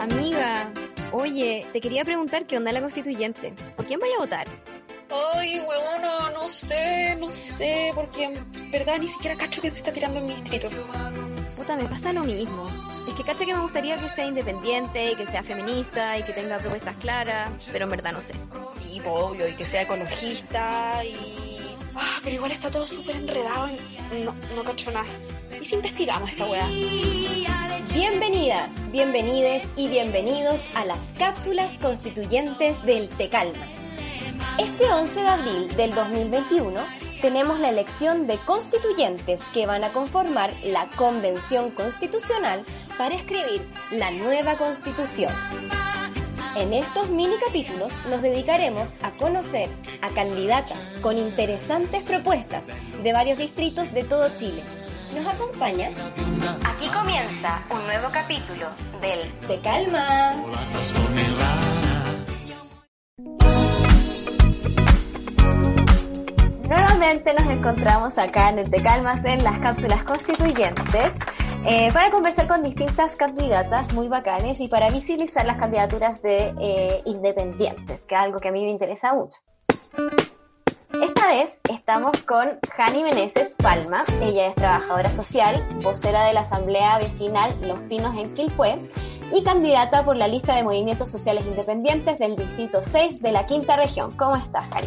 Amiga, oye, te quería preguntar qué onda la constituyente. ¿Por quién vaya a votar? Ay, huevona, no sé, no sé, porque en verdad ni siquiera cacho que se está tirando en mi distrito. Puta, me pasa lo mismo. Es que cacho que me gustaría que sea independiente, que sea feminista y que tenga propuestas claras, pero en verdad no sé. Sí, obvio, y que sea ecologista y... Ah, pero igual está todo súper enredado y no, no cacho nada. ¿Y si investigamos esta weá? Bienvenidas, bienvenides y bienvenidos a las cápsulas constituyentes del Tecalmas. Este 11 de abril del 2021 tenemos la elección de constituyentes que van a conformar la Convención Constitucional para escribir la nueva Constitución. En estos mini capítulos nos dedicaremos a conocer a candidatas con interesantes propuestas de varios distritos de todo Chile. ¿Nos acompañas? Aquí comienza un nuevo capítulo del Te Calmas. Nuevamente nos encontramos acá en el Te Calmas en las cápsulas constituyentes eh, para conversar con distintas candidatas muy bacanes y para visibilizar las candidaturas de eh, independientes, que es algo que a mí me interesa mucho. Esta vez estamos con Jani Meneses Palma. Ella es trabajadora social, vocera de la Asamblea Vecinal Los Pinos en Quilpué y candidata por la lista de movimientos sociales independientes del Distrito 6 de la Quinta Región. ¿Cómo estás, Jani?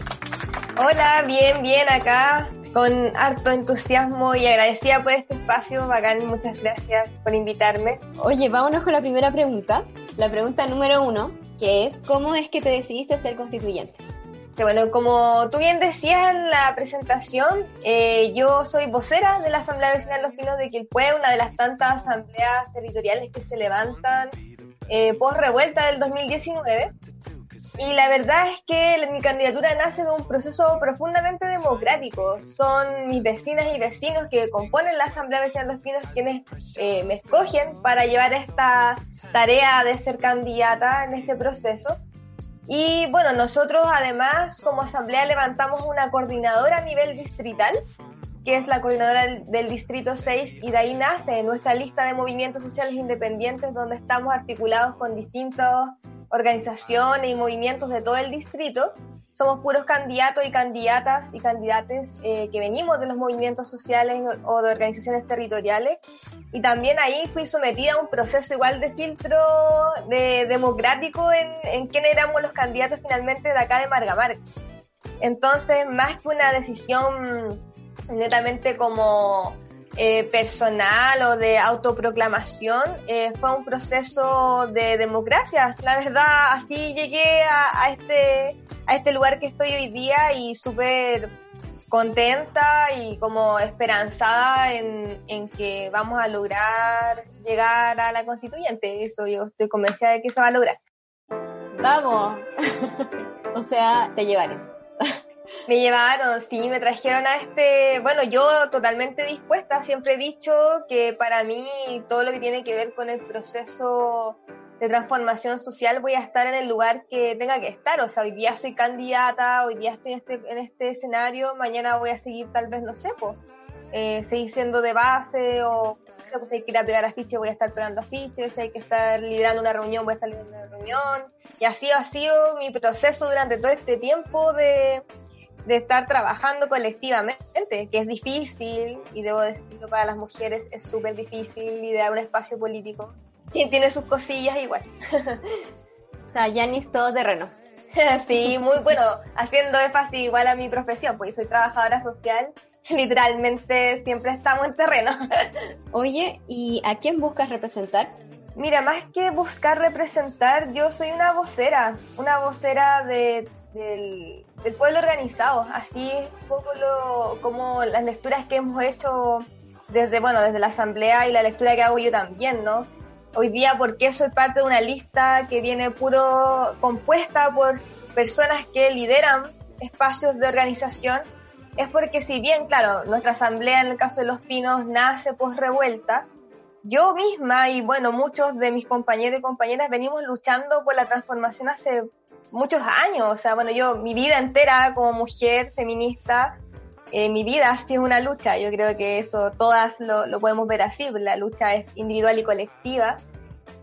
Hola, bien, bien acá, con harto entusiasmo y agradecida por este espacio, bacán, muchas gracias por invitarme. Oye, vámonos con la primera pregunta, la pregunta número uno, que es, ¿cómo es que te decidiste ser constituyente? Bueno, como tú bien decías en la presentación, eh, yo soy vocera de la Asamblea Vecinal Los Pinos de Quilpué, una de las tantas asambleas territoriales que se levantan eh, post revuelta del 2019. Y la verdad es que mi candidatura nace de un proceso profundamente democrático. Son mis vecinas y vecinos que componen la Asamblea Vecinal Los Pinos quienes eh, me escogen para llevar esta tarea de ser candidata en este proceso. Y bueno, nosotros además como asamblea levantamos una coordinadora a nivel distrital, que es la coordinadora del, Distrito 6, y de ahí nace nuestra lista de movimientos sociales independientes, donde estamos articulados con distintas organizaciones y movimientos de todo el distrito. Somos puros candidatos y candidatas y candidates eh, que venimos de los movimientos sociales o de organizaciones territoriales. Y también ahí fui sometida a un proceso igual de filtro de, democrático en, en quién éramos los candidatos finalmente de acá de Margamar. Entonces, más que una decisión netamente como eh, personal o de autoproclamación, eh, fue un proceso de democracia. La verdad, así llegué a, este, a este lugar que estoy hoy día y súper contenta y como esperanzada en, en, que vamos a lograr llegar a la constituyente. Eso yo estoy convencida de que se va a lograr. Vamos. o sea, te llevaron. Me llevaron, sí, me trajeron a este, bueno, yo totalmente dispuesta, siempre he dicho que para mí todo lo que tiene que ver con el proceso de transformación social voy a estar en el lugar que tenga que estar, o sea, hoy día soy candidata, hoy día estoy en este, en este escenario, mañana voy a seguir tal vez, no sé, pues, eh, seguir siendo de base o pues hay que ir a pegar afiches, voy a estar pegando afiches, si hay que estar liderando una reunión, voy a estar liderando una reunión, y así ha sido mi proceso durante todo este tiempo de de estar trabajando colectivamente, que es difícil, y debo decirlo para las mujeres, es súper difícil liderar un espacio político. Quien tiene sus cosillas igual. o sea, Yanis todo terreno. sí, muy bueno, haciendo énfasis igual a mi profesión, pues soy trabajadora social, literalmente siempre estamos en terreno. Oye, ¿y a quién buscas representar? Mira, más que buscar representar, yo soy una vocera, una vocera de, del, pueblo organizado. Así poco lo, como las lecturas que hemos hecho desde, bueno, desde la asamblea y la lectura que hago yo también, ¿no? Hoy día, ¿por qué soy parte de una lista que viene puro compuesta por personas que lideran espacios de organización? Es porque si bien, claro, nuestra asamblea en el caso de Los Pinos nace post revuelta, yo misma y bueno, muchos de mis compañeros y compañeras venimos luchando por la transformación hace muchos años, o sea, bueno, yo mi vida entera como mujer feminista eh, mi vida sí es una lucha. Yo creo que eso todas lo, lo podemos ver así. La lucha es individual y colectiva.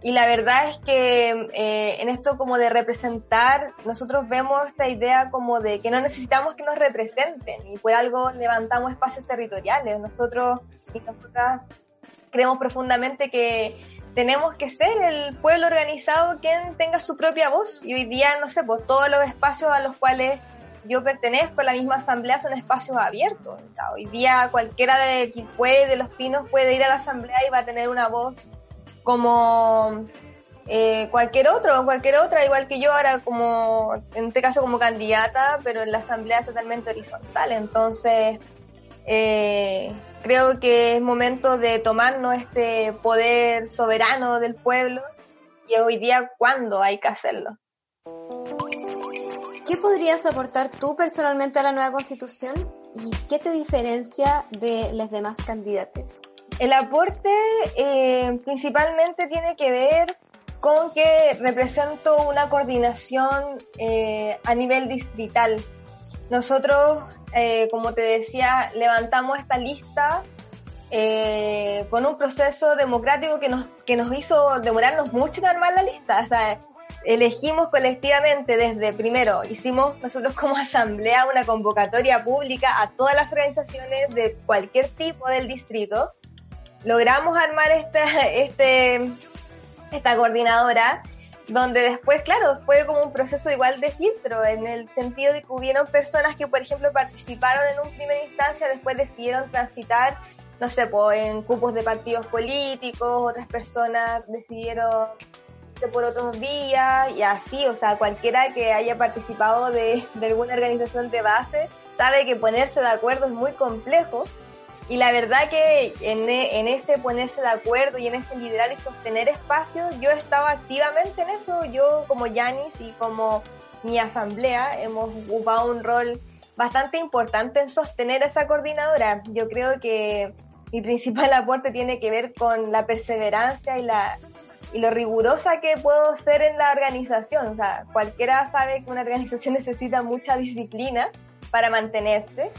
Y la verdad es que eh, en esto como de representar, nosotros vemos esta idea como de que no necesitamos que nos representen y por algo levantamos espacios territoriales. Nosotros y nosotras creemos profundamente que tenemos que ser el pueblo organizado quien tenga su propia voz y hoy día, no sé, pues todos los espacios a los cuales yo pertenezco, la misma asamblea, son espacios abiertos. hoy día cualquiera de puede de Los Pinos, puede ir a la asamblea y va a tener una voz como eh, cualquier otro, cualquier otra, igual que yo ahora como, en este caso como candidata, pero en la asamblea es totalmente horizontal. Entonces, eh, creo que es momento de tomarnos este poder soberano del pueblo y hoy día cuándo hay que hacerlo. ¿Qué podrías aportar tú personalmente a la nueva constitución y qué te diferencia de las demás candidatos? El aporte eh, principalmente tiene que ver con que represento una coordinación eh, a nivel distrital. Nosotros, eh, como te decía, levantamos esta lista con un proceso democrático que nos, que nos hizo demorarnos mucho en armar la lista. O sea, elegimos colectivamente desde, primero, hicimos nosotros como asamblea una convocatoria pública a todas las organizaciones de cualquier tipo del distrito logramos armar esta, este, esta coordinadora, donde después, claro, fue como un proceso igual de filtro, en el sentido de que hubieron personas que, por ejemplo, participaron en un primera instancia, después decidieron transitar, no sé, pues, en cupos de partidos políticos, otras personas decidieron por otros días y así, o sea, cualquiera que haya participado de, de alguna organización de base sabe que ponerse de acuerdo es muy complejo y la verdad que en, en, ese ponerse de acuerdo y en ese liderar y sostener espacios, yo estaba activamente en eso. Yo como Yanis y como mi asamblea hemos ocupado un rol bastante importante en sostener esa coordinadora. Yo creo que mi principal aporte tiene que ver con la perseverancia y la y lo rigurosa que puedo ser en la organización. O sea, cualquiera sabe que una organización necesita mucha disciplina para mantenerse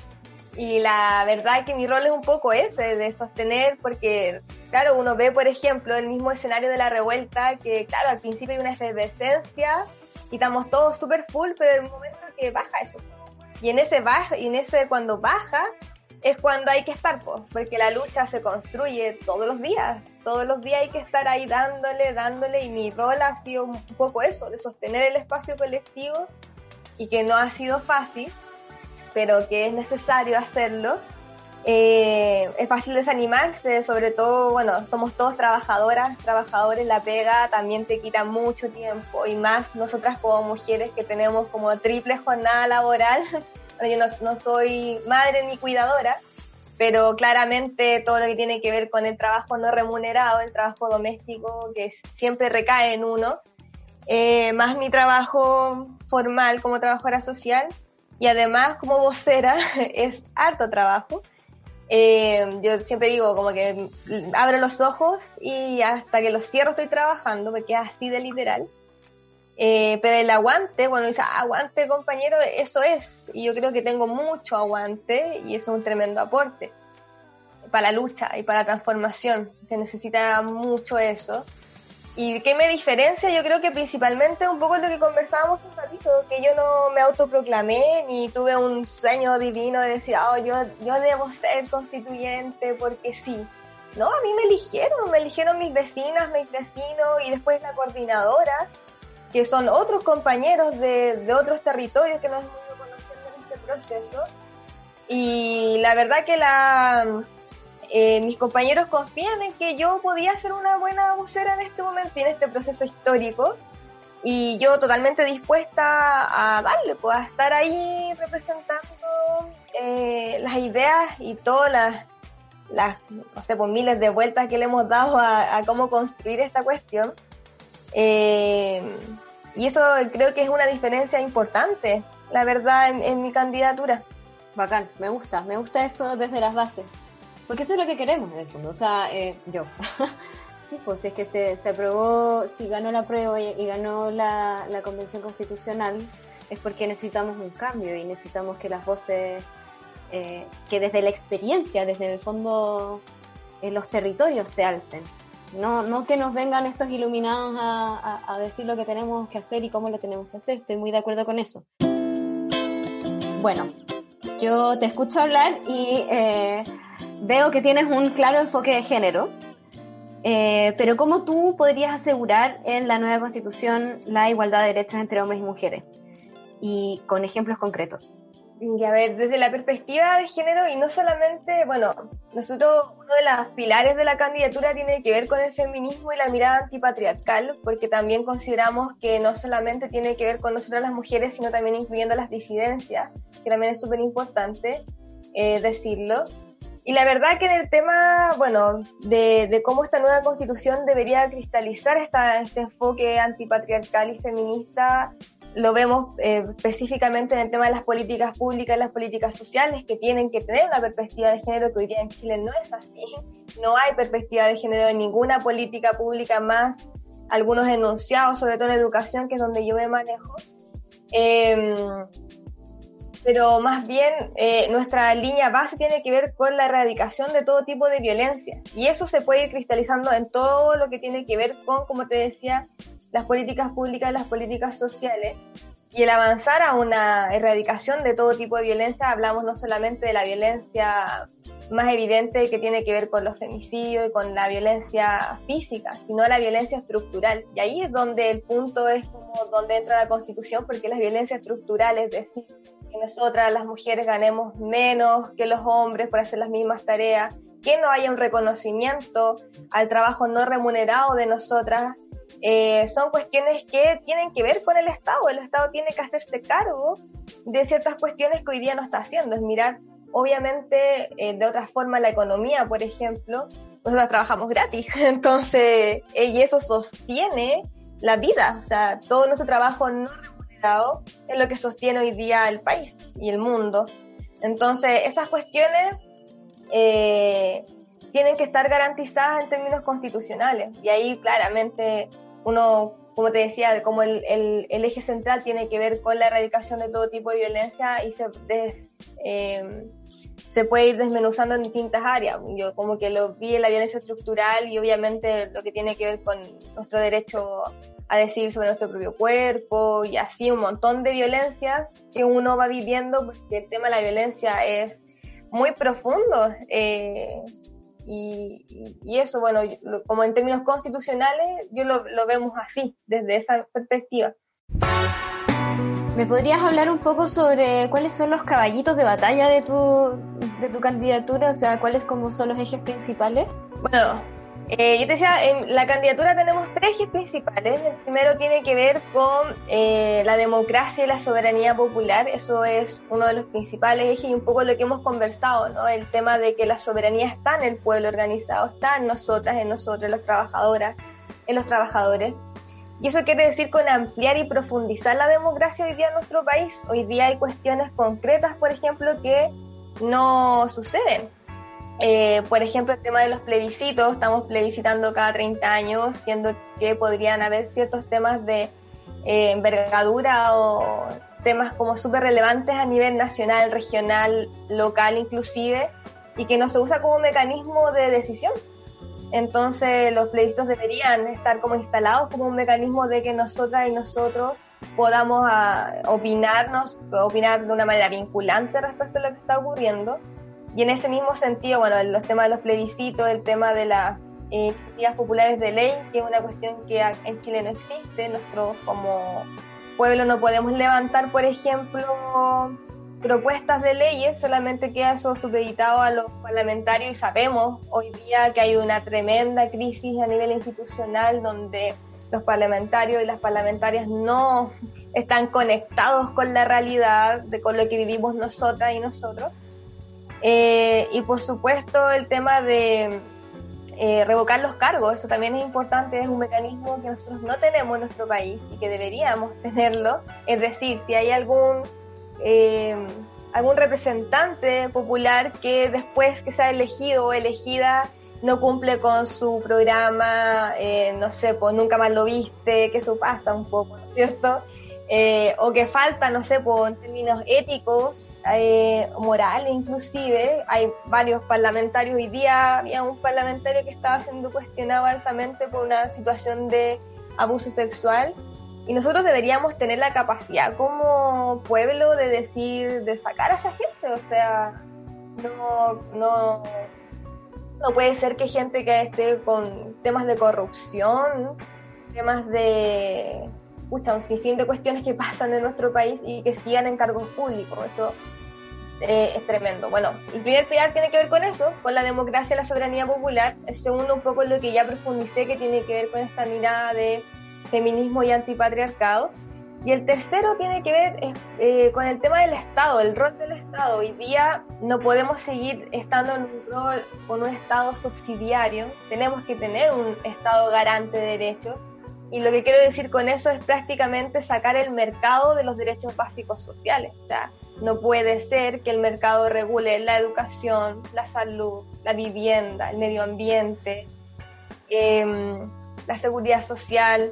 y la verdad que mi rol es un poco ese, de sostener, porque, claro, uno ve, por ejemplo, el mismo escenario de la revuelta, que, claro, al principio hay una efervescencia y estamos todos súper full, pero en un momento que baja eso. Y en ese baja, y en ese cuando baja, es cuando hay que estar, pues, porque la lucha se construye todos los días. Todos los días hay que estar ahí dándole, dándole, y mi rol ha sido un poco eso, de sostener el espacio colectivo, y que no ha sido fácil, pero que es necesario hacerlo. Eh, es fácil desanimarse, sobre todo, bueno, somos todos trabajadoras, trabajadores, la pega también te quita mucho tiempo y más nosotras como mujeres que tenemos como triple jornada laboral. yo no, no soy madre ni cuidadora, pero claramente todo lo que tiene que ver con el trabajo no remunerado, el trabajo doméstico que siempre recae en uno, eh, más mi trabajo formal como trabajadora social, y además como vocera es harto trabajo. Eh, yo siempre digo como que abro los ojos y hasta que los cierro estoy trabajando, porque es así de literal. Eh, pero el aguante, bueno, dice, ah, aguante compañero, eso es. Y yo creo que tengo mucho aguante y eso es un tremendo aporte para la lucha y para la transformación. Se necesita mucho eso. ¿Y qué me diferencia? Yo creo que principalmente un poco lo que conversábamos un ratito, que yo no me autoproclamé ni tuve un sueño divino de decir, oh, yo, yo debo ser constituyente porque sí. No, a mí me eligieron, me eligieron mis vecinas, mis vecinos y después la coordinadora, que son otros compañeros de, de otros territorios que nos hemos ido conociendo en este proceso. Y la verdad que la, eh, mis compañeros confían en que yo podía ser una buena vocera en este momento y en este proceso histórico. Y yo totalmente dispuesta a darle, pues a estar ahí representando eh, las ideas y todas las, las, no sé, pues miles de vueltas que le hemos dado a, cómo construir esta cuestión. Eh, y eso creo que es una diferencia importante, la verdad, en, en mi candidatura. Bacán, me gusta, me gusta eso desde las bases. Porque eso es lo que queremos en el fondo, o sea, eh, yo. sí, pues si es que se, se aprobó, si ganó la prueba y, ganó la, la convención constitucional, es porque necesitamos un cambio y necesitamos que las voces eh, que desde la experiencia, desde el fondo, en los territorios se alcen. No, no que nos vengan estos iluminados a, decir lo que tenemos que hacer y cómo lo tenemos que hacer. Estoy muy de acuerdo con eso. Bueno, yo te escucho hablar y eh, veo que tienes un claro enfoque de género. Eh, pero ¿cómo tú podrías asegurar en la nueva constitución la igualdad de derechos entre hombres y mujeres? Y con ejemplos concretos. Y a ver, desde la perspectiva de género y no solamente, bueno, nosotros uno de los pilares de la candidatura tiene que ver con el feminismo y la mirada antipatriarcal, porque también consideramos que no solamente tiene que ver con nosotras las mujeres, sino también incluyendo las disidencias, que también es súper importante eh, decirlo. Y la verdad que en el tema, bueno, de, de, cómo esta nueva constitución debería cristalizar esta, este enfoque antipatriarcal y feminista, lo vemos eh, específicamente en el tema de las políticas públicas las políticas sociales que tienen que tener una perspectiva de género que hoy día en Chile no es así. No hay perspectiva de género en ninguna política pública más algunos enunciados, sobre todo en educación, que es donde yo me manejo. Em, pero más bien eh, nuestra línea base tiene que ver con la erradicación de todo tipo de violencia. Y eso se puede ir cristalizando en todo lo que tiene que ver con, como te decía, las políticas públicas las políticas sociales. Y el avanzar a una erradicación de todo tipo de violencia, hablamos no solamente de la violencia más evidente que tiene que ver con los femicidios y con la violencia física, sino la violencia estructural. Y ahí es donde el punto es como donde entra la constitución, porque la violencia estructural es decir, que nosotras las mujeres ganemos menos que los hombres por hacer las mismas tareas, que no haya un reconocimiento al trabajo no remunerado de nosotras, eh, son cuestiones que tienen que ver con el Estado. El Estado tiene que hacerse cargo de ciertas cuestiones que hoy día no está haciendo. Es mirar, obviamente, eh, de otra forma la economía, por ejemplo. Nosotros trabajamos gratis, entonces, eh, y eso sostiene la vida. O sea, todo nuestro trabajo no remunerado es lo que sostiene hoy día el país y el mundo. Entonces, esas cuestiones tienen que estar garantizadas en términos constitucionales. Y ahí claramente uno, como te decía, como el, el, eje central tiene que ver con la erradicación de todo tipo de violencia y se, em, se puede ir desmenuzando en distintas áreas. Yo como que lo vi en la violencia estructural y obviamente lo que tiene que ver con nuestro derecho a decidir sobre nuestro propio cuerpo y así un montón de violencias que uno va viviendo porque el tema de la violencia es muy profundo. Eh, y, eso, bueno, como en términos constitucionales, yo lo, lo vemos así, desde esa perspectiva. ¿Me podrías hablar un poco sobre cuáles son los caballitos de batalla de tu, de tu candidatura? O sea, cuáles como son los ejes principales? Bueno, eh, yo te decía, en la candidatura tenemos tres ejes principales. El primero tiene que ver con eh, la democracia y la soberanía popular. Eso es uno de los principales ejes y un poco lo que hemos conversado, ¿no? El tema de que la soberanía está en el pueblo organizado, está en nosotras, en nosotros, los trabajadoras, en los trabajadores. Y eso quiere decir con ampliar y profundizar la democracia hoy día en nuestro país. Hoy día hay cuestiones concretas, por ejemplo, que no suceden eh, por ejemplo, el tema de los plebiscitos, estamos plebiscitando cada 30 años, siendo que podrían haber ciertos temas de eh, envergadura o temas como súper relevantes a nivel nacional, regional, local inclusive, y que no se usa como mecanismo de decisión. Entonces los plebiscitos deberían estar como instalados como un mecanismo de que nosotras y nosotros podamos a, ah, opinarnos, opinar de una manera vinculante respecto a lo que está ocurriendo y en ese mismo sentido, bueno, los temas de los plebiscitos, el tema de las eh, populares de ley, que es una cuestión que en Chile no existe, nosotros como pueblo no podemos levantar, por ejemplo, propuestas de leyes, solamente queda eso supeditado a los parlamentarios y sabemos hoy día que hay una tremenda crisis a nivel institucional donde los parlamentarios y las parlamentarias no están conectados con la realidad de con lo que vivimos nosotras y nosotros. Eh, y por supuesto el tema de eh, revocar los cargos, eso también es importante, es un mecanismo que nosotros no tenemos en nuestro país y que deberíamos tenerlo. Es decir, si hay algún, eh, algún representante popular que después que sea elegido o elegida no cumple con su programa, no sé, pues nunca más lo viste, que eso pasa un poco, ¿no es cierto? eh, o que falta, no sé, por, en términos éticos, eh, morales inclusive. Hay varios parlamentarios, hoy día había un parlamentario que estaba siendo cuestionado altamente por una situación de abuso sexual. Y nosotros deberíamos tener la capacidad como pueblo de decir, de sacar a esa gente, o sea, no, no, no puede ser que gente que esté con temas de corrupción, temas de un sinfín de cuestiones que pasan en nuestro país y que sigan en cargos públicos. Eso eh, es tremendo. Bueno, el primer pilar tiene que ver con eso, con la democracia y la soberanía popular. El segundo, un poco lo que ya profundicé, que tiene que ver con esta mirada de feminismo y antipatriarcado. Y el tercero tiene que ver eh, con el tema del Estado, el rol del Estado. Hoy día no podemos seguir estando en un rol con un Estado subsidiario, tenemos que tener un Estado garante de derechos y lo que quiero decir con eso es prácticamente sacar el mercado de los derechos básicos sociales. O sea, no puede ser que el mercado regule la educación, la salud, la vivienda, el medio ambiente, em, la seguridad social.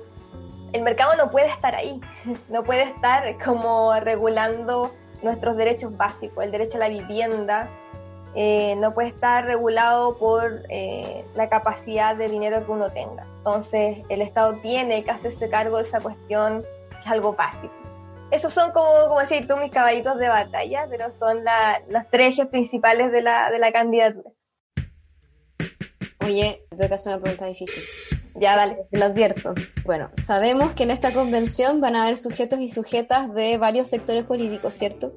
El mercado no puede estar ahí, no puede estar como regulando nuestros derechos básicos, el derecho a la vivienda, eh, no puede estar regulado por eh, la capacidad de dinero que uno tenga. Entonces, el Estado tiene que hacerse cargo de esa cuestión, que es algo básico. Esos son como, como decir tú, mis caballitos de batalla, pero son los tres ejes principales de la, de la candidatura. Oye, tengo que hacer una pregunta difícil. Ya, dale. Te lo advierto. Bueno, sabemos que en esta convención van a haber sujetos y sujetas de varios sectores políticos, ¿cierto?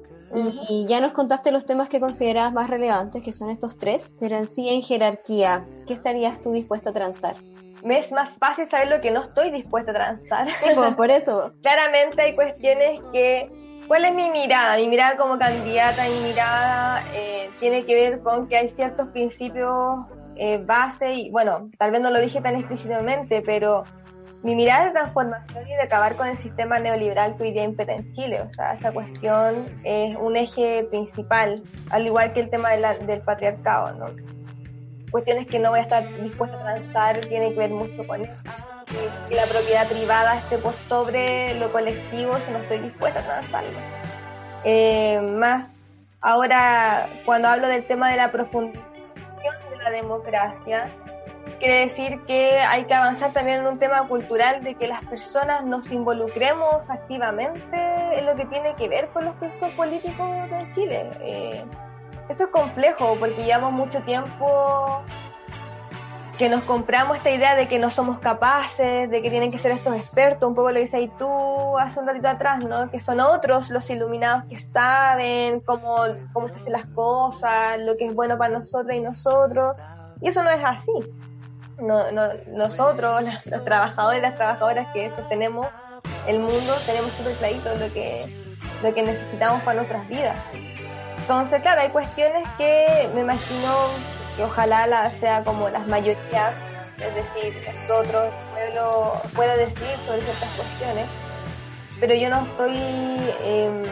Y ya nos contaste los temas que considerabas más relevantes, que son estos tres, pero en sí en jerarquía, ¿qué estarías tú dispuesta a transar? Me es más fácil saber lo que no estoy dispuesta a transar. Sí, por eso. Claramente hay cuestiones que... ¿Cuál es mi mirada? Mi mirada como candidata, mi mirada eh, tiene que ver con que hay ciertos principios eh, base y, bueno, tal vez no lo dije tan explícitamente, pero mi mirada de transformación y de acabar con el sistema neoliberal que hoy día impera en Chile. O sea, esta cuestión es un eje principal, al igual que el tema del patriarcado, ¿no? Cuestiones que no voy a estar dispuesta a transar tiene que ver mucho con eso. Que, la propiedad privada esté por sobre lo colectivo si no estoy dispuesta a transarlo. Eh, más ahora, cuando hablo del tema de la profundización de la democracia, quiere decir que hay que avanzar también en un tema cultural de que las personas nos involucremos activamente en lo que tiene que ver con los procesos políticos de Chile. Eh, eso es complejo porque llevamos mucho tiempo que nos compramos esta idea de que no somos capaces, de que tienen que ser estos expertos, un poco lo que dices tú hace un ratito atrás, ¿no? Que son otros los iluminados que saben cómo, cómo se hacen las cosas, lo que es bueno para nosotros y nosotros. Y eso no es así no, no, nosotros, los trabajadores las trabajadoras que sostenemos el mundo, tenemos súper clarito lo que, lo que necesitamos para nuestras vidas. Entonces, claro, hay cuestiones que me imagino que ojalá la, sea como las mayorías, es decir, nosotros, el pueblo, pueda decir sobre ciertas cuestiones, pero yo no estoy, em,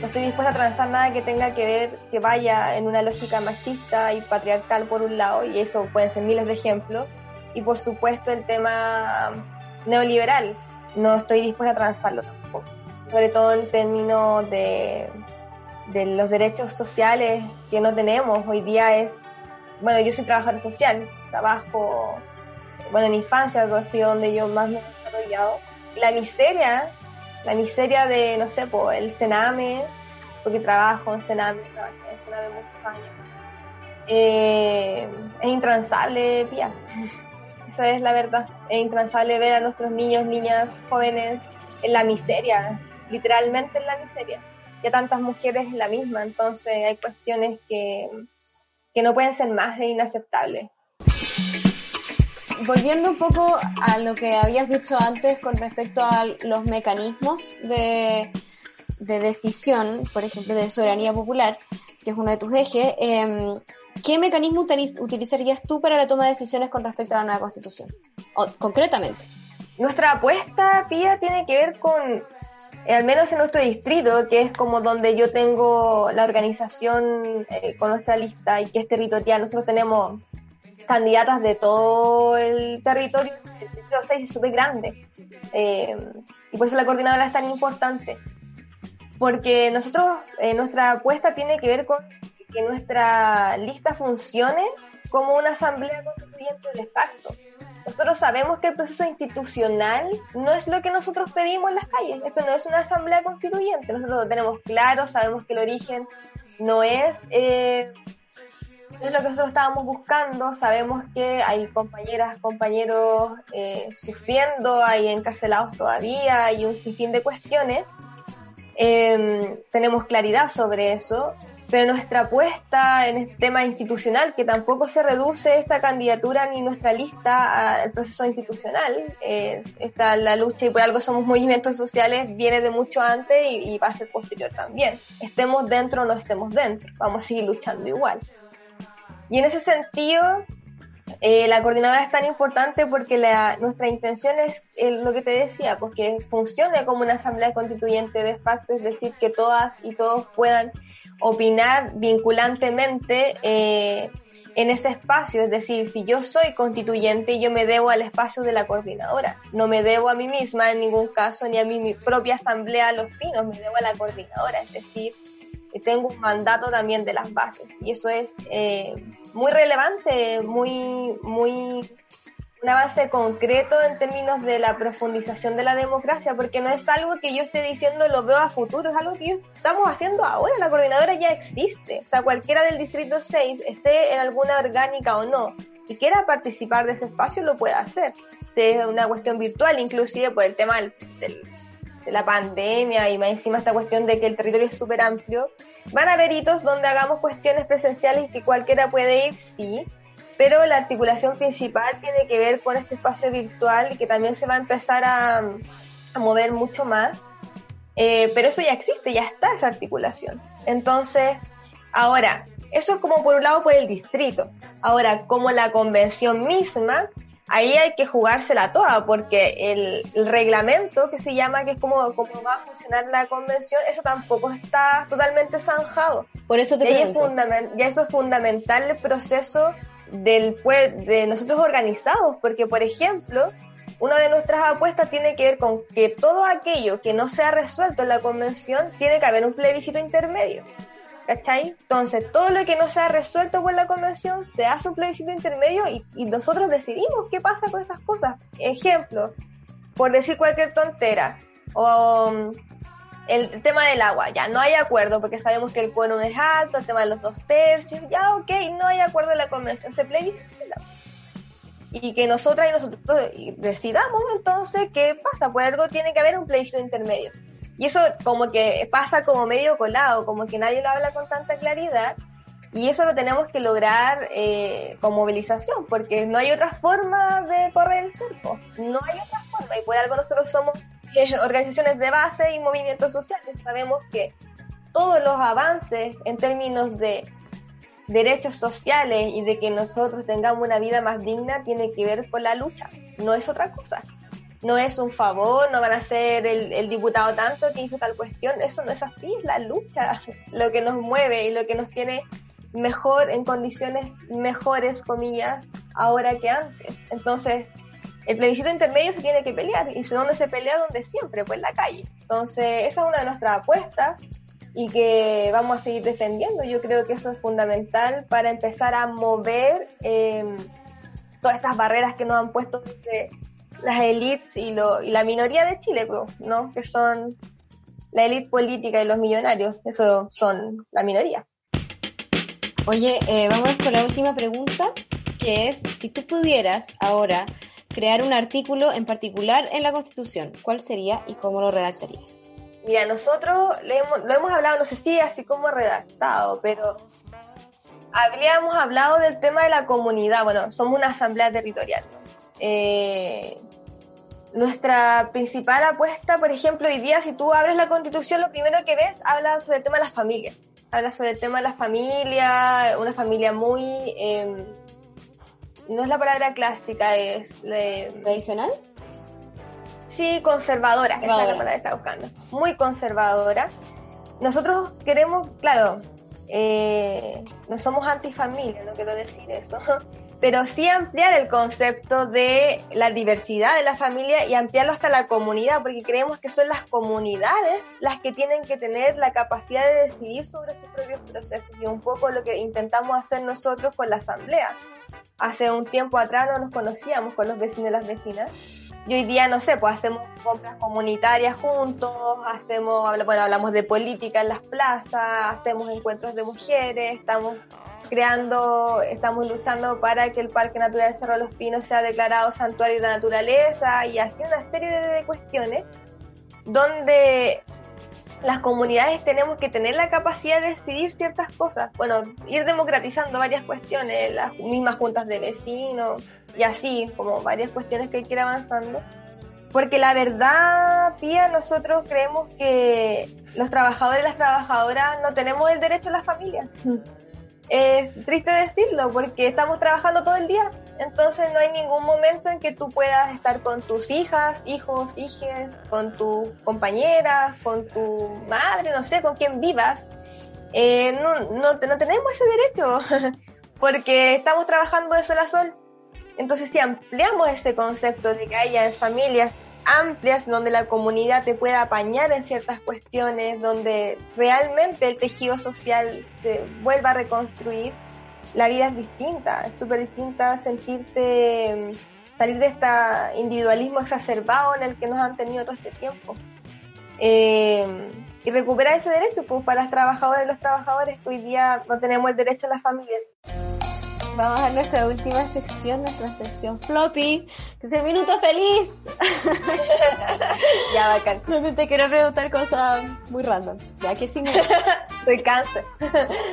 no estoy dispuesta a transar nada que tenga que ver, que vaya en una lógica machista y patriarcal por un lado, y eso pueden ser miles de ejemplos, y por supuesto el tema neoliberal. No estoy dispuesta a transarlo tampoco, sobre todo en términos de, de los derechos sociales que no tenemos. Hoy día es, bueno, yo soy trabajadora social, trabajo, bueno, en infancia, algo así donde yo más me he desarrollado. La miseria, la miseria de, no sé, pues el Sename, porque trabajo en Sename, trabajé en Sename muchos años. Eh, es intransable, Pía. Es la verdad. Es intransable ver a nuestros niños, niñas, jóvenes en la miseria, literalmente en la miseria. Y a tantas mujeres en la misma. Entonces hay cuestiones que, que no pueden ser más de inaceptables. Volviendo un poco a lo que habías dicho antes con respecto a los mecanismos de, de decisión, por ejemplo, de soberanía popular, que es uno de tus ejes, eh, ¿Qué mecanismo utilizarías tú para la toma de decisiones con respecto a la nueva constitución? concretamente. Nuestra apuesta, Pía, tiene que ver con, eh, al menos en nuestro distrito, que es como donde yo tengo la organización eh, con nuestra lista y que es territorial. Nosotros tenemos candidatas de todo el territorio, el distrito 6 es súper grande. Eh, Y por eso la coordinadora es tan importante. Porque nosotros, nuestra apuesta tiene que ver con que nuestra lista funcione como una asamblea constituyente de facto. Nosotros sabemos que el proceso institucional no es lo que nosotros pedimos en las calles. Esto no es una asamblea constituyente. Nosotros lo tenemos claro, sabemos que el origen no es, eh, lo que nosotros estábamos buscando. Sabemos que hay compañeras, compañeros eh, sufriendo, hay encarcelados todavía, hay un sinfín de cuestiones. Eh, tenemos claridad sobre eso pero nuestra apuesta en este tema institucional, que tampoco se reduce esta candidatura ni nuestra lista al proceso institucional, eh, está la lucha y por algo somos movimientos sociales, viene de mucho antes y, va a ser posterior también. Estemos dentro o no estemos dentro, vamos a seguir luchando igual. Y en ese sentido, eh, la coordinadora es tan importante porque la, nuestra intención es lo que te decía, pues que funcione como una asamblea constituyente de facto, es decir, que todas y todos puedan opinar vinculantemente eh, en ese espacio. Es decir, si yo soy constituyente, yo me debo al espacio de la coordinadora. No me debo a mí misma en ningún caso, ni a mi, propia asamblea Los Pinos, me debo a la coordinadora. Es decir, tengo un mandato también de las bases. Y eso es eh, muy relevante, muy, muy un avance concreto en términos de la profundización de la democracia, porque no es algo que yo esté diciendo lo veo a futuro, es algo que estamos haciendo ahora, la coordinadora ya existe, o sea, cualquiera del distrito 6, esté en alguna orgánica o no, y quiera participar de ese espacio, lo puede hacer. Es una cuestión virtual, inclusive por el tema de la pandemia y más encima esta cuestión de que el territorio es súper amplio, van a haber hitos donde hagamos cuestiones presenciales y que cualquiera puede ir, sí, pero la articulación principal tiene que ver con este espacio virtual que también se va a empezar a, mover mucho más. Eh, pero eso ya existe, ya está esa articulación. Entonces, ahora, eso es como por un lado por el distrito. Ahora, como la convención misma, ahí hay que jugársela toda, porque el, reglamento que se llama, que es como, como va a funcionar la convención, eso tampoco está totalmente zanjado. Por eso te y ya eso es fundamental el proceso del de nosotros organizados, porque por ejemplo, una de nuestras apuestas tiene que ver con que todo aquello que no se ha resuelto en la convención tiene que haber un plebiscito intermedio. ¿Cachai? Entonces, todo lo que no se ha resuelto por la convención se hace un plebiscito intermedio y, y nosotros decidimos qué pasa con esas cosas. Ejemplo, por decir cualquier tontera, o el tema del agua, ya no hay acuerdo porque sabemos que el quórum es alto, el tema de los dos tercios, ya ok, no hay acuerdo en la convención, se plebiscita. Y que nosotras y nosotros decidamos entonces qué pasa, por algo tiene que haber un plebiscito intermedio. Y eso como que pasa como medio colado, como que nadie lo habla con tanta claridad. Y eso lo tenemos que lograr eh, con movilización, porque no hay otra forma de correr el cerco. No hay otra forma. Y por algo nosotros somos organizaciones de base y movimientos sociales. Sabemos que todos los avances en términos de derechos sociales y de que nosotros tengamos una vida más digna tiene que ver con la lucha, no es otra cosa. No es un favor, no van a ser el, diputado tanto que hizo tal cuestión, eso no es así, es la lucha lo que nos mueve y lo que nos tiene mejor en condiciones mejores, comillas, ahora que antes. Entonces, el plebiscito intermedio se tiene que pelear. ¿Y dónde se pelea? Donde siempre, pues en la calle. Entonces, esa es una de nuestras apuestas y que vamos a seguir defendiendo. Yo creo que eso es fundamental para empezar a mover em, todas estas barreras que nos han puesto las élites y, y la minoría de Chile, pues, ¿no? Que son la élite política y los millonarios. Eso son la minoría. Oye, eh, vamos con la última pregunta, que es, si tú pudieras ahora crear un artículo en particular en la Constitución. ¿Cuál sería y cómo lo redactarías? Mira, nosotros lo hemos hablado, no sé si así como redactado, pero habríamos hablado del tema de la comunidad. Bueno, somos una asamblea territorial. Eh, nuestra principal apuesta, por ejemplo, hoy día, si tú abres la constitución, lo primero que ves habla sobre el tema de las familias. Habla sobre el tema de la familia, una familia muy em, no es la palabra clásica, es tradicional. Sí, conservadora, esa es la palabra que está buscando. Muy conservadora. Nosotros queremos, claro, eh, no somos antifamilia, no quiero decir eso, pero sí ampliar el concepto de la diversidad de la familia y ampliarlo hasta la comunidad, porque creemos que son las comunidades las que tienen que tener la capacidad de decidir sobre sus propios procesos y un poco lo que intentamos hacer nosotros con la asamblea. Hace un tiempo atrás no nos conocíamos con los vecinos y las vecinas. Y hoy día, no sé, pues hacemos compras comunitarias juntos, hacemos, bueno, hablamos de política en las plazas, hacemos encuentros de mujeres, estamos creando, estamos luchando para que el Parque Natural Cerro los Pinos sea declarado santuario de la naturaleza y así una serie de cuestiones donde las comunidades tenemos que tener la capacidad de decidir ciertas cosas. Bueno, ir democratizando varias cuestiones, las mismas juntas de vecinos y así, como varias cuestiones que hay que ir avanzando. Porque la verdad, Pía, nosotros creemos que los trabajadores y las trabajadoras no tenemos el derecho a la familia. Es triste decirlo porque estamos trabajando todo el día, entonces no hay ningún momento en que tú puedas estar con tus hijas, hijos, hijes, con tus compañeras, con tu madre, no sé, con quien vivas. Eh, no, no, no tenemos ese derecho porque estamos trabajando de sol a sol. Entonces si ampliamos ese concepto de que haya familias amplias donde la comunidad te pueda apañar en ciertas cuestiones, donde realmente el tejido social se vuelva a reconstruir, la vida es distinta, es súper distinta sentirte, salir de este individualismo exacerbado en el que nos han tenido todo este tiempo. Eh, y recuperar ese derecho pues, para las trabajadoras y los trabajadores que hoy día no tenemos el derecho a la familia. Vamos a nuestra última sección, nuestra sección floppy, que es el minuto feliz. ya, bacán. No te quiero preguntar cosas muy random. Ya, ¿qué signo Soy cáncer.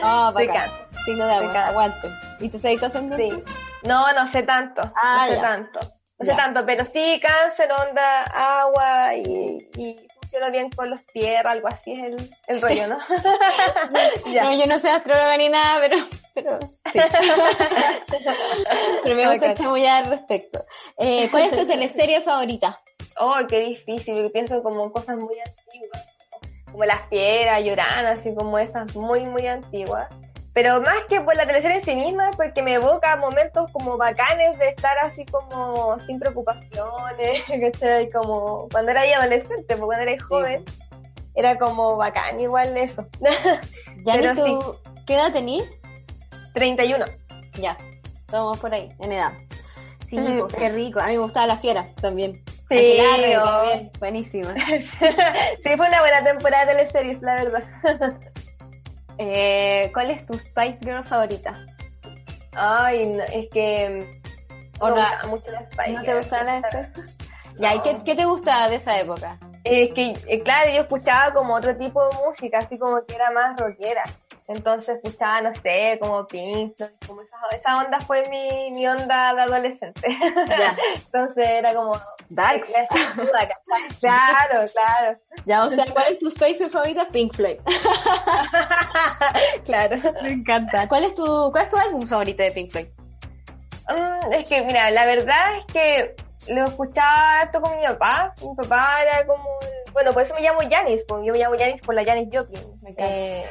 Ah, oh, Soy cáncer. Signo de agua, aguante. ¿Y tu seguiste haciendo? Sí. No, no sé tanto. Ah, no sé tanto. No sé tanto, pero sí cáncer, onda, agua y, y funciona bien con los pies, algo así es el, el rollo, ¿no? no, yo no soy astróloga ni nada, pero, pero sí. pero me gusta chamullar al respecto. Eh, ¿Cuál es tu teleserie favorita? Oh, qué difícil, porque pienso como cosas muy antiguas, como Las Fieras, Llorana, así como esas muy, muy antiguas. Pero más que por la teleserie en sí misma, porque me evoca momentos como bacanes de estar así como sin preocupaciones, ¿cachai? Como cuando era adolescente, porque cuando era joven, era como bacán igual eso. ¿Ya Pero sí. ¿Qué edad tenís? 31. Ya, estamos por ahí, en edad. Sí, pues, qué rico. A mí me gustaba la fiera también. Sí, también. buenísima. sí, fue una buena temporada de teleseries, la verdad. Eh, ¿Cuál es tu Spice Girl favorita? Ay, es que no me gusta mucho la Spice ¿No te gusta la Spice Ya, ¿y qué, qué, te gusta de esa época? Es que, eh, claro, yo escuchaba como otro tipo de música, así como que era más rockera. Entonces escuchaba, no sé, como Pink, como esa, esa onda fue mi, mi onda de adolescente. Entonces era como... Dark. claro, claro. Ya, o sea, ¿cuál es tu space favorita? Pink Floyd. claro. Me encanta. ¿Cuál es tu, cuál es tu álbum favorito de Pink Floyd? Mm, es que, mira, la verdad es que lo escuchaba esto con mi papá. Mi papá era como... Bueno, por eso me llamo Janis, yo me llamo Janis por la Janis Joplin. Eh,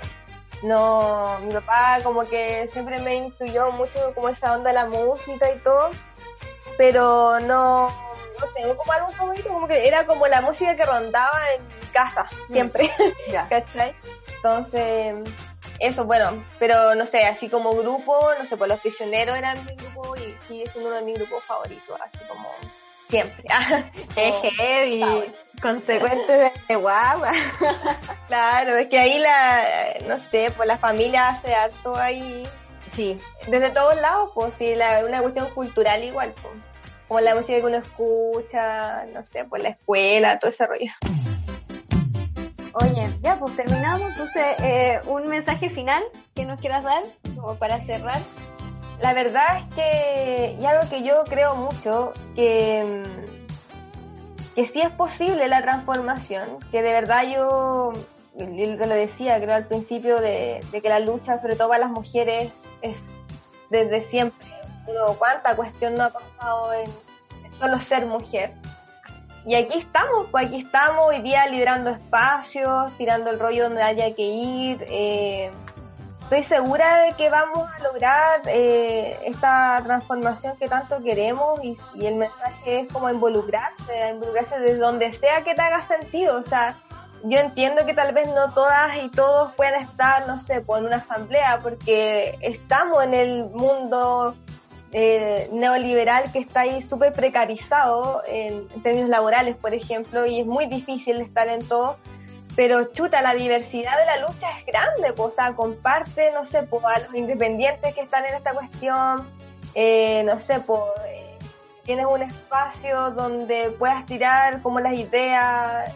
no, mi papá como que siempre me instruyó mucho como esa onda de la música y todo, pero no, no tengo como algo favorito, como que era como la música que rondaba en casa, mm. siempre, ¿cachai? Entonces, eso, bueno, pero no sé, así como grupo, no sé, pues Los Prisioneros eran mi grupo y sigue siendo uno de mis grupos favoritos, así como siempre. Es heavy, consecuente de guagua. claro, es que ahí la, no sé, pues la familia hace harto ahí. Sí. Desde todos lados, pues sí, la, una cuestión cultural igual, pues. Como la música que uno escucha, no sé, pues la escuela, todo ese rollo. Oye, ya pues terminamos, entonces eh, un mensaje final que nos quieras dar, como para cerrar. La verdad es que, y algo que yo creo mucho, que, que sí es posible la transformación, que de verdad yo, te lo decía, creo al principio, de, que la lucha, sobre todo para las mujeres, es desde siempre. Pero cuánta cuestión no ha pasado en, solo ser mujer. Y aquí estamos, pues aquí estamos hoy día liderando espacios, tirando el rollo donde haya que ir, eh, estoy segura de que vamos a lograr eh, esta transformación que tanto queremos y, el mensaje es como involucrarse, involucrarse desde donde sea que te haga sentido. O sea, yo entiendo que tal vez no todas y todos puedan estar, no sé, pues en una asamblea porque estamos en el mundo eh, neoliberal que está ahí súper precarizado en términos laborales, por ejemplo, y es muy difícil estar en todo pero chuta, la diversidad de la lucha es grande, pues, o sea, comparte, no sé, pues, a los independientes que están en esta cuestión, eh, no sé, pues, tienes un espacio donde puedas tirar como las ideas,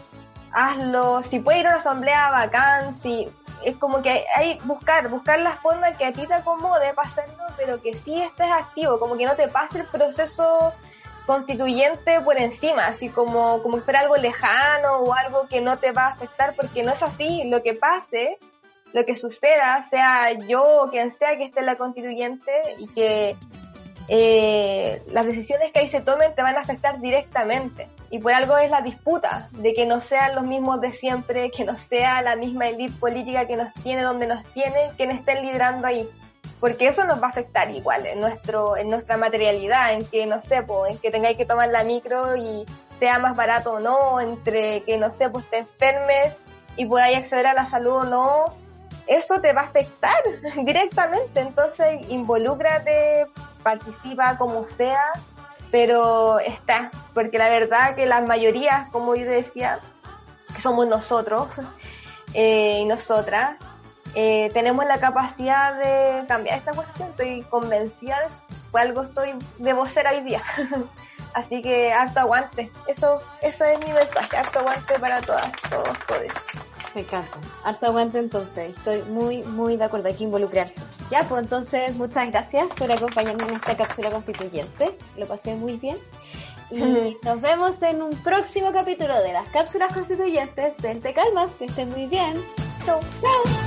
hazlo, si puedes ir a una asamblea bacán, si es como que hay buscar, buscar la forma que a ti te acomode para pero que sí estés activo, como que no te pase el proceso constituyente por encima, así como, como fuera algo lejano o algo que no te va a afectar, porque no es así. Lo que pase, lo que suceda, sea yo o quien sea que esté en la constituyente y que eh, las decisiones que ahí se tomen te van a afectar directamente. Y por algo es la disputa, de que no sean los mismos de siempre, que no sea la misma élite política que nos tiene donde nos tiene, quien estén liderando ahí porque eso nos va a afectar igual en nuestro en nuestra materialidad, en que no sé, en que tengáis que tomar la micro y sea más barato o no, entre que no sé, pues te enfermes y podáis acceder a la salud o no, eso te va a afectar directamente, entonces involúcrate, participa como sea, pero está, porque la verdad que las mayorías, como yo decía, somos nosotros eh, y nosotras, eh, tenemos la capacidad de cambiar esta cuestión, estoy convencida de eso, por algo estoy de vocera hoy día. Así que harto aguante, eso, eso es mi mensaje, harto aguante para todas, todos, todos. Me encanta. Harto aguante entonces. Estoy muy, muy de acuerdo. Hay que involucrarse. Ya, pues entonces muchas gracias por acompañarme en esta cápsula constituyente. Lo pasé muy bien. Y nos vemos en un próximo capítulo de las cápsulas constituyentes del Te Calmas. Que estén muy bien. Chau. Chau.